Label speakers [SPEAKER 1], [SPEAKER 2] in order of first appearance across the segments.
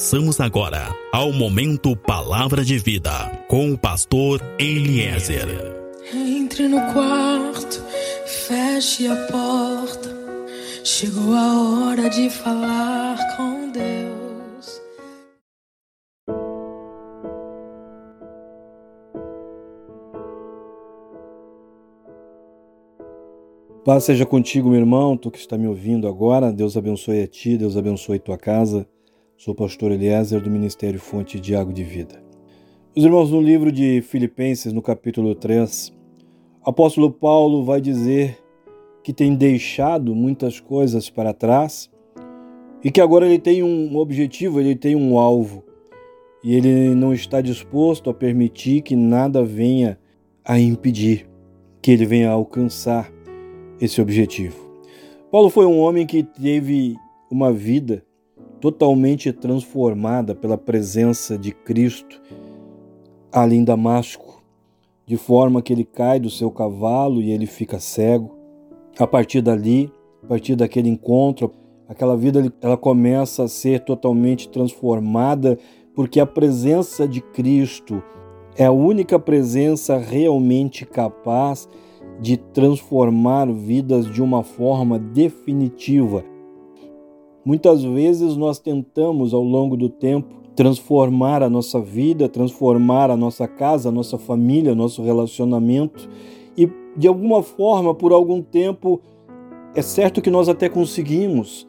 [SPEAKER 1] Passamos agora ao momento Palavra de Vida com o pastor Eliezer.
[SPEAKER 2] Entre no quarto, feche a porta. Chegou a hora de falar com Deus.
[SPEAKER 3] Paz seja contigo, meu irmão, tu que está me ouvindo agora. Deus abençoe a ti, Deus abençoe tua casa. Sou pastor Eliezer do Ministério Fonte de Água de Vida. Os irmãos, no livro de Filipenses, no capítulo 3, o apóstolo Paulo vai dizer que tem deixado muitas coisas para trás e que agora ele tem um objetivo, ele tem um alvo e ele não está disposto a permitir que nada venha a impedir que ele venha a alcançar esse objetivo. Paulo foi um homem que teve uma vida totalmente transformada pela presença de Cristo ali em Damasco, de forma que ele cai do seu cavalo e ele fica cego. A partir dali, a partir daquele encontro, aquela vida ela começa a ser totalmente transformada, porque a presença de Cristo é a única presença realmente capaz de transformar vidas de uma forma definitiva. Muitas vezes nós tentamos ao longo do tempo transformar a nossa vida, transformar a nossa casa, a nossa família, nosso relacionamento e de alguma forma, por algum tempo, é certo que nós até conseguimos,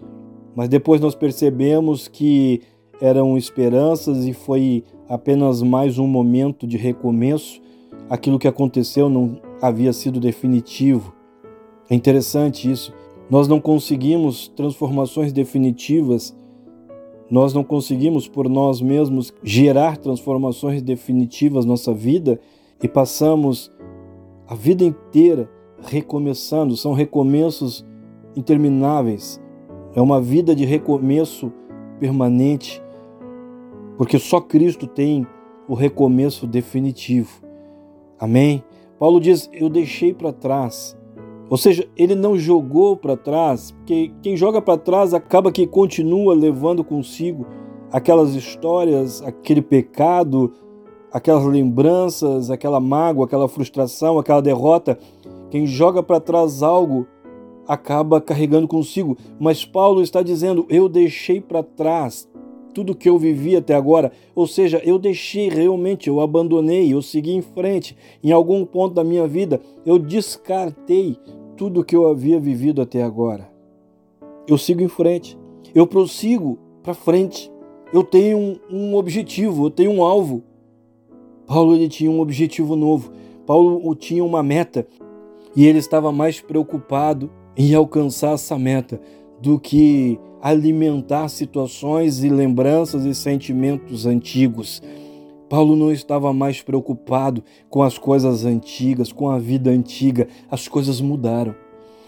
[SPEAKER 3] mas depois nós percebemos que eram esperanças e foi apenas mais um momento de recomeço. Aquilo que aconteceu não havia sido definitivo. É interessante isso. Nós não conseguimos transformações definitivas, nós não conseguimos por nós mesmos gerar transformações definitivas na nossa vida e passamos a vida inteira recomeçando, são recomeços intermináveis. É uma vida de recomeço permanente, porque só Cristo tem o recomeço definitivo. Amém? Paulo diz: Eu deixei para trás ou seja, ele não jogou para trás, porque quem joga para trás acaba que continua levando consigo aquelas histórias, aquele pecado, aquelas lembranças, aquela mágoa, aquela frustração, aquela derrota. Quem joga para trás algo acaba carregando consigo. Mas Paulo está dizendo: Eu deixei para trás tudo que eu vivi até agora. Ou seja, eu deixei realmente, eu abandonei, eu segui em frente. Em algum ponto da minha vida, eu descartei tudo que eu havia vivido até agora. Eu sigo em frente, eu prossigo para frente. Eu tenho um, um, objetivo, eu tenho um alvo. Paulo ele tinha um objetivo novo. Paulo tinha uma meta e ele estava mais preocupado em alcançar essa meta do que alimentar situações e lembranças e sentimentos antigos. Paulo não estava mais preocupado com as coisas antigas, com a vida antiga. As coisas mudaram.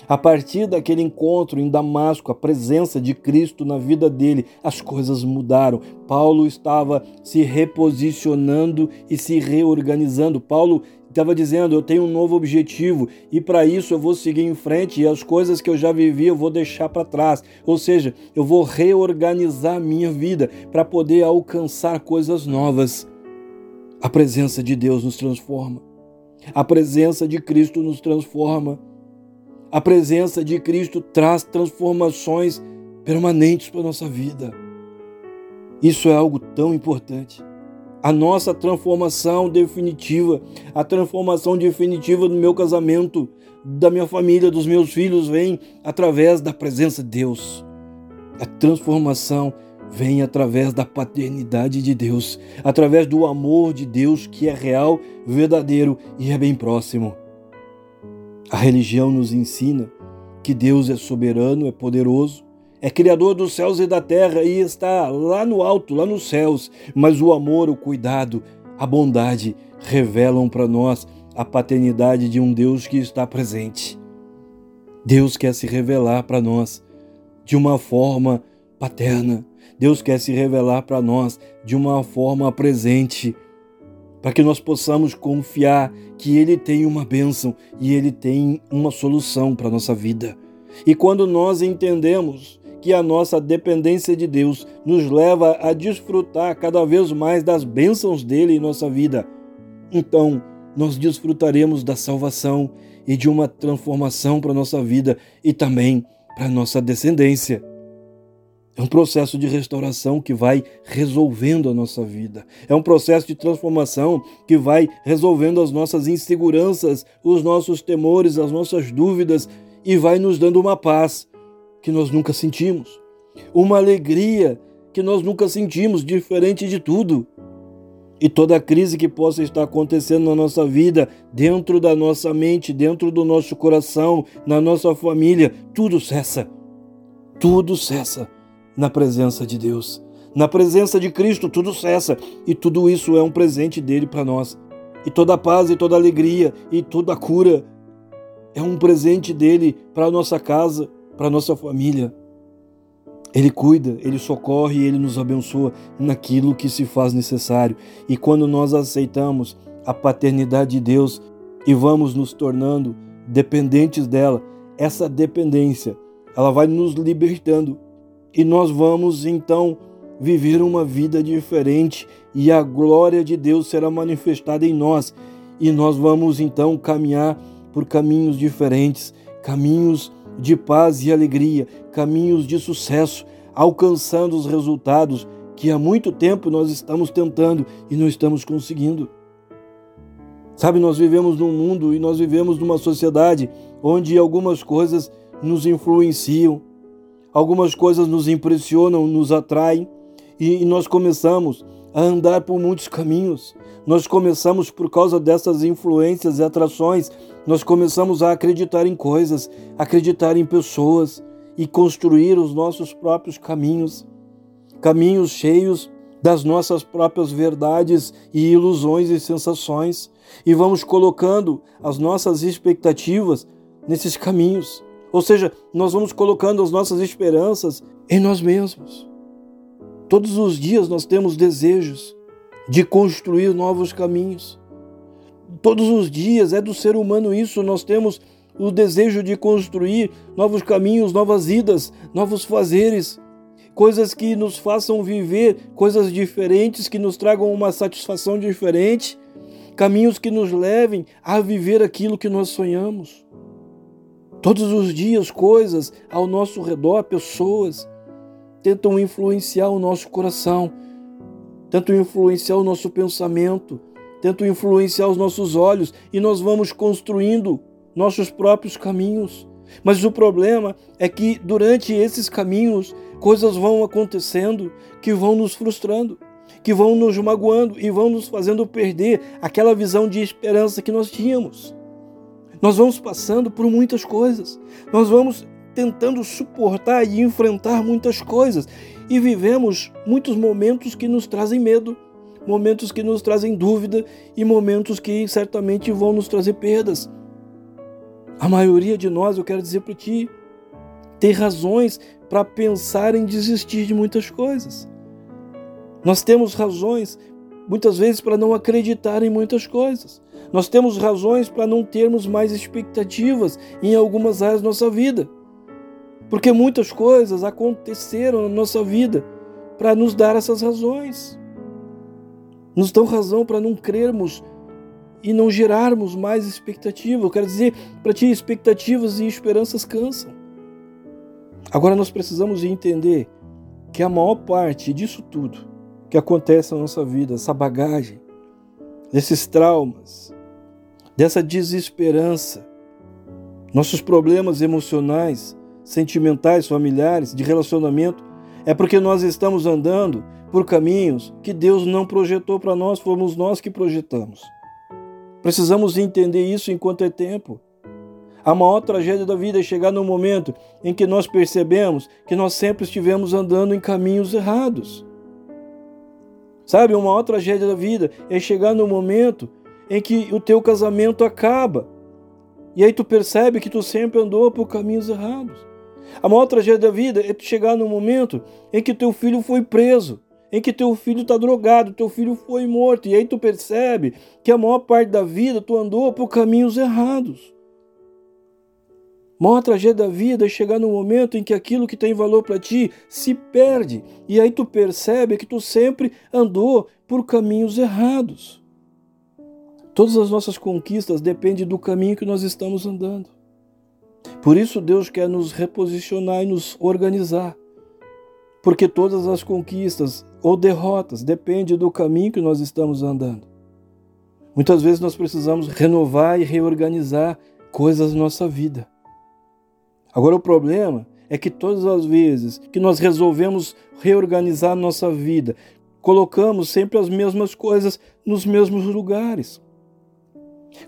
[SPEAKER 3] A partir daquele encontro em Damasco, a presença de Cristo na vida dele, as coisas mudaram. Paulo estava se reposicionando e se reorganizando. Paulo estava dizendo: Eu tenho um novo objetivo e para isso eu vou seguir em frente e as coisas que eu já vivi eu vou deixar para trás. Ou seja, eu vou reorganizar a minha vida para poder alcançar coisas novas. A presença de Deus nos transforma. A presença de Cristo nos transforma. A presença de Cristo traz transformações permanentes para a nossa vida. Isso é algo tão importante. A nossa transformação definitiva, a transformação definitiva do meu casamento, da minha família, dos meus filhos, vem através da presença de Deus. A transformação vem através da paternidade de Deus, através do amor de Deus que é real, verdadeiro e é bem próximo. A religião nos ensina que Deus é soberano, é poderoso, é criador dos céus e da terra e está lá no alto, lá nos céus, mas o amor, o cuidado, a bondade revelam para nós a paternidade de um Deus que está presente. Deus quer se revelar para nós de uma forma paterna, Deus quer se revelar para nós de uma forma presente, para que nós possamos confiar que Ele tem uma bênção e Ele tem uma solução para a nossa vida. E quando nós entendemos que a nossa dependência de Deus nos leva a desfrutar cada vez mais das bênçãos dele em nossa vida, então nós desfrutaremos da salvação e de uma transformação para nossa vida e também para nossa descendência. É um processo de restauração que vai resolvendo a nossa vida. É um processo de transformação que vai resolvendo as nossas inseguranças, os nossos temores, as nossas dúvidas e vai nos dando uma paz que nós nunca sentimos, uma alegria que nós nunca sentimos, diferente de tudo. E toda crise que possa estar acontecendo na nossa vida, dentro da nossa mente, dentro do nosso coração, na nossa família, tudo cessa. Tudo cessa na presença de Deus. Na presença de Cristo, tudo cessa. E tudo isso é um presente dele para nós. E toda a paz e toda a alegria e toda a cura é um presente dele para nossa casa, para nossa família. Ele cuida, ele socorre e ele nos abençoa naquilo que se faz necessário. E quando nós aceitamos a paternidade de Deus e vamos nos tornando dependentes dela, essa dependência, ela vai nos libertando e nós vamos então viver uma vida diferente e a glória de Deus será manifestada em nós e nós vamos então caminhar por caminhos diferentes, caminhos de paz e alegria, caminhos de sucesso, alcançando os resultados que há muito tempo nós estamos tentando e não estamos conseguindo. Sabe, nós vivemos num mundo e nós vivemos numa sociedade onde algumas coisas nos influenciam, algumas coisas nos impressionam, nos atraem e nós começamos a andar por muitos caminhos. Nós começamos, por causa dessas influências e atrações, nós começamos a acreditar em coisas, acreditar em pessoas e construir os nossos próprios caminhos. Caminhos cheios das nossas próprias verdades e ilusões e sensações. E vamos colocando as nossas expectativas nesses caminhos. Ou seja, nós vamos colocando as nossas esperanças em nós mesmos. Todos os dias nós temos desejos de construir novos caminhos. Todos os dias é do ser humano isso, nós temos o desejo de construir novos caminhos, novas idas, novos fazeres, coisas que nos façam viver coisas diferentes, que nos tragam uma satisfação diferente, caminhos que nos levem a viver aquilo que nós sonhamos. Todos os dias, coisas ao nosso redor, pessoas, tentam influenciar o nosso coração, tentam influenciar o nosso pensamento, tentam influenciar os nossos olhos e nós vamos construindo nossos próprios caminhos. Mas o problema é que durante esses caminhos coisas vão acontecendo que vão nos frustrando, que vão nos magoando e vão nos fazendo perder aquela visão de esperança que nós tínhamos. Nós vamos passando por muitas coisas, nós vamos tentando suportar e enfrentar muitas coisas e vivemos muitos momentos que nos trazem medo, momentos que nos trazem dúvida e momentos que certamente vão nos trazer perdas. A maioria de nós, eu quero dizer para ti, tem razões para pensar em desistir de muitas coisas. Nós temos razões muitas vezes para não acreditar em muitas coisas. Nós temos razões para não termos mais expectativas em algumas áreas da nossa vida. Porque muitas coisas aconteceram na nossa vida para nos dar essas razões. Nos dão razão para não crermos e não gerarmos mais expectativa. Eu quero dizer, para ti, expectativas e esperanças cansam. Agora nós precisamos entender que a maior parte disso tudo que acontece na nossa vida, essa bagagem, desses traumas, dessa desesperança, nossos problemas emocionais, sentimentais, familiares, de relacionamento, é porque nós estamos andando por caminhos que Deus não projetou para nós, fomos nós que projetamos. Precisamos entender isso enquanto é tempo. A maior tragédia da vida é chegar no momento em que nós percebemos que nós sempre estivemos andando em caminhos errados. Sabe, a maior tragédia da vida é chegar no momento em que o teu casamento acaba. E aí tu percebe que tu sempre andou por caminhos errados. A maior tragédia da vida é tu chegar no momento em que teu filho foi preso, em que teu filho está drogado, teu filho foi morto, e aí tu percebe que a maior parte da vida tu andou por caminhos errados. Maior tragédia da vida é chegar no momento em que aquilo que tem valor para ti se perde. E aí tu percebe que tu sempre andou por caminhos errados. Todas as nossas conquistas dependem do caminho que nós estamos andando. Por isso Deus quer nos reposicionar e nos organizar. Porque todas as conquistas ou derrotas dependem do caminho que nós estamos andando. Muitas vezes nós precisamos renovar e reorganizar coisas na nossa vida. Agora o problema é que todas as vezes que nós resolvemos reorganizar nossa vida, colocamos sempre as mesmas coisas nos mesmos lugares.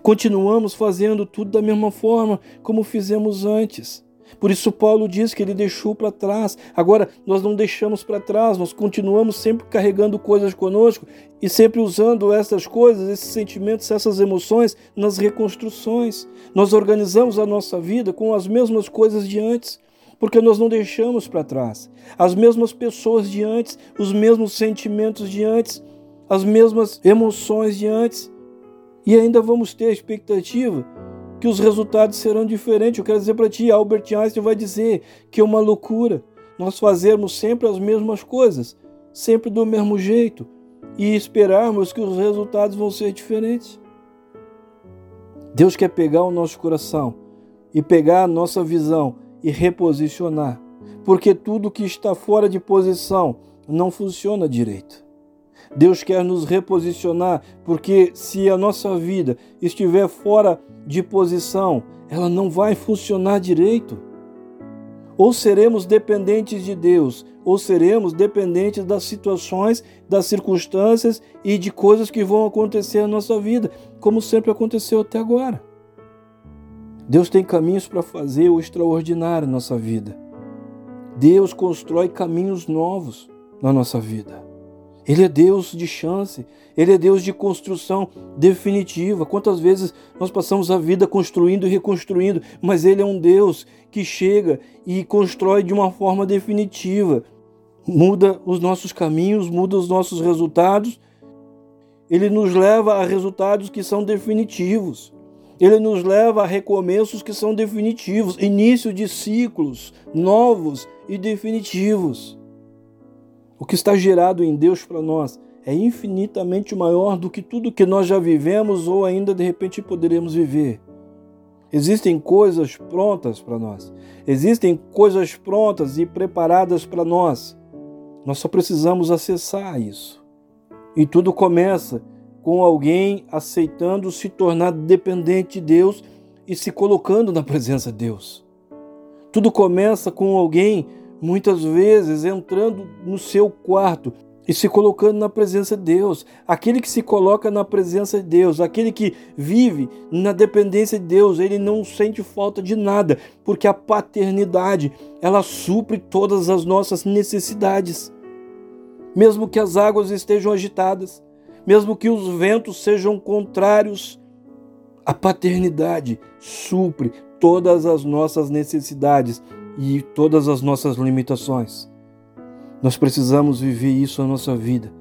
[SPEAKER 3] Continuamos fazendo tudo da mesma forma como fizemos antes. Por isso, Paulo diz que ele deixou para trás. Agora, nós não deixamos para trás, nós continuamos sempre carregando coisas conosco e sempre usando essas coisas, esses sentimentos, essas emoções nas reconstruções. Nós organizamos a nossa vida com as mesmas coisas de antes, porque nós não deixamos para trás. As mesmas pessoas de antes, os mesmos sentimentos de antes, as mesmas emoções de antes. E ainda vamos ter a expectativa que os resultados serão diferentes. Eu quero dizer para ti, Albert Einstein vai dizer que é uma loucura nós fazermos sempre as mesmas coisas, sempre do mesmo jeito, e esperarmos que os resultados vão ser diferentes. Deus quer pegar o nosso coração e pegar a nossa visão e reposicionar, porque tudo que está fora de posição não funciona direito. Deus quer nos reposicionar, porque se a nossa vida estiver fora de posição, ela não vai funcionar direito. Ou seremos dependentes de Deus, ou seremos dependentes das situações, das circunstâncias e de coisas que vão acontecer na nossa vida, como sempre aconteceu até agora. Deus tem caminhos para fazer o extraordinário na nossa vida. Deus constrói caminhos novos na nossa vida. Ele é Deus de chance, ele é Deus de construção definitiva. Quantas vezes nós passamos a vida construindo e reconstruindo, mas ele é um Deus que chega e constrói de uma forma definitiva. Muda os nossos caminhos, muda os nossos resultados. Ele nos leva a resultados que são definitivos. Ele nos leva a recomeços que são definitivos, início de ciclos novos e definitivos. O que está gerado em Deus para nós é infinitamente maior do que tudo que nós já vivemos ou ainda de repente poderemos viver. Existem coisas prontas para nós. Existem coisas prontas e preparadas para nós. Nós só precisamos acessar isso. E tudo começa com alguém aceitando se tornar dependente de Deus e se colocando na presença de Deus. Tudo começa com alguém muitas vezes entrando no seu quarto e se colocando na presença de Deus. Aquele que se coloca na presença de Deus, aquele que vive na dependência de Deus, ele não sente falta de nada, porque a paternidade, ela supre todas as nossas necessidades. Mesmo que as águas estejam agitadas, mesmo que os ventos sejam contrários, a paternidade supre todas as nossas necessidades e todas as nossas limitações. Nós precisamos viver isso na nossa vida.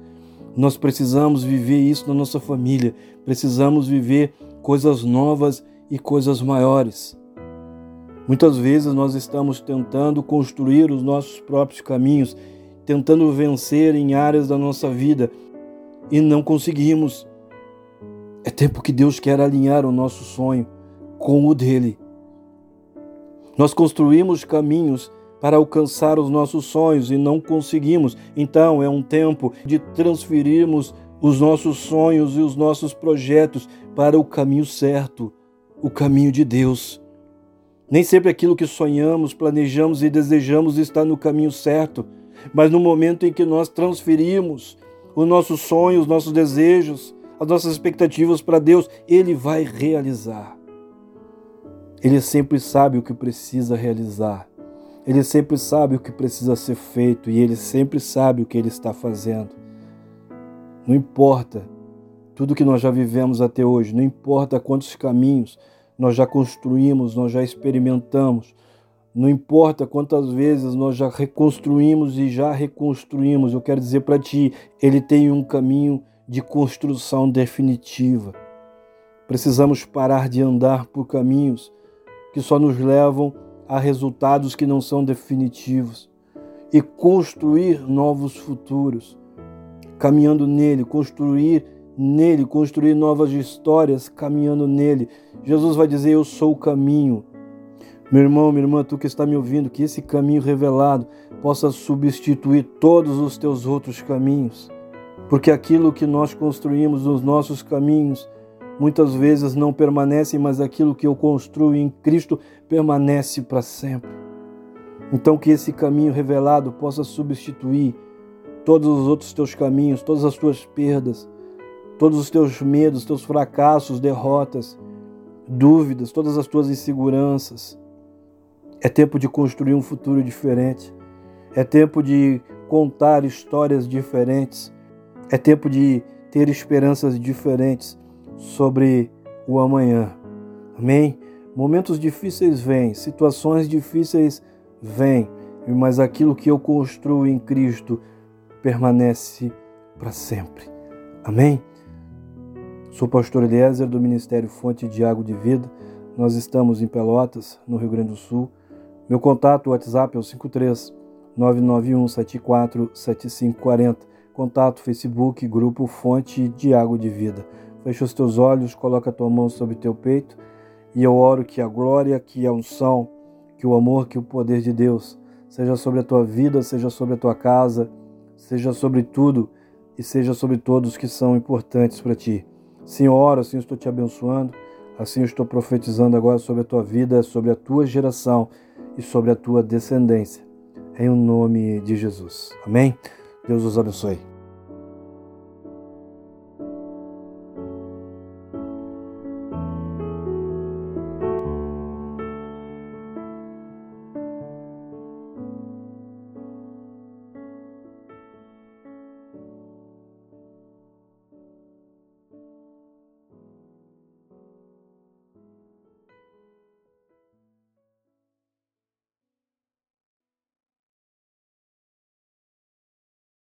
[SPEAKER 3] Nós precisamos viver isso na nossa família. Precisamos viver coisas novas e coisas maiores. Muitas vezes nós estamos tentando construir os nossos próprios caminhos, tentando vencer em áreas da nossa vida e não conseguimos. É tempo que Deus quer alinhar o nosso sonho com o dele. Nós construímos caminhos para alcançar os nossos sonhos e não conseguimos. Então é um tempo de transferirmos os nossos sonhos e os nossos projetos para o caminho certo, o caminho de Deus. Nem sempre aquilo que sonhamos, planejamos e desejamos está no caminho certo, mas no momento em que nós transferimos os nossos sonhos, os nossos desejos, as nossas expectativas para Deus, Ele vai realizar. Ele sempre sabe o que precisa realizar. Ele sempre sabe o que precisa ser feito e ele sempre sabe o que ele está fazendo. Não importa tudo que nós já vivemos até hoje, não importa quantos caminhos nós já construímos, nós já experimentamos, não importa quantas vezes nós já reconstruímos e já reconstruímos, eu quero dizer para ti, ele tem um caminho de construção definitiva. Precisamos parar de andar por caminhos que só nos levam a resultados que não são definitivos e construir novos futuros, caminhando nele, construir nele, construir novas histórias, caminhando nele. Jesus vai dizer: Eu sou o caminho. Meu irmão, minha irmã, tu que está me ouvindo, que esse caminho revelado possa substituir todos os teus outros caminhos. Porque aquilo que nós construímos nos nossos caminhos muitas vezes não permanece, mas aquilo que eu construo em Cristo permanece para sempre. Então, que esse caminho revelado possa substituir todos os outros teus caminhos, todas as tuas perdas, todos os teus medos, teus fracassos, derrotas, dúvidas, todas as tuas inseguranças é tempo de construir um futuro diferente. É tempo de contar histórias diferentes. É tempo de ter esperanças diferentes sobre o amanhã. Amém? Momentos difíceis vêm, situações difíceis vêm, mas aquilo que eu construo em Cristo permanece para sempre. Amém? Sou pastor Eliezer do Ministério Fonte de Água de Vida. Nós estamos em Pelotas, no Rio Grande do Sul. Meu contato WhatsApp é o 53 991 74 7540. Contato Facebook, Grupo Fonte de Água de Vida. Fecha os teus olhos, coloca a tua mão sobre teu peito e eu oro que a glória, que a unção, que o amor, que o poder de Deus seja sobre a tua vida, seja sobre a tua casa, seja sobre tudo e seja sobre todos que são importantes para ti. Senhor, assim estou te abençoando, assim eu estou profetizando agora sobre a tua vida, sobre a tua geração e sobre a tua descendência. Em o nome de Jesus. Amém? Deus os abençoe.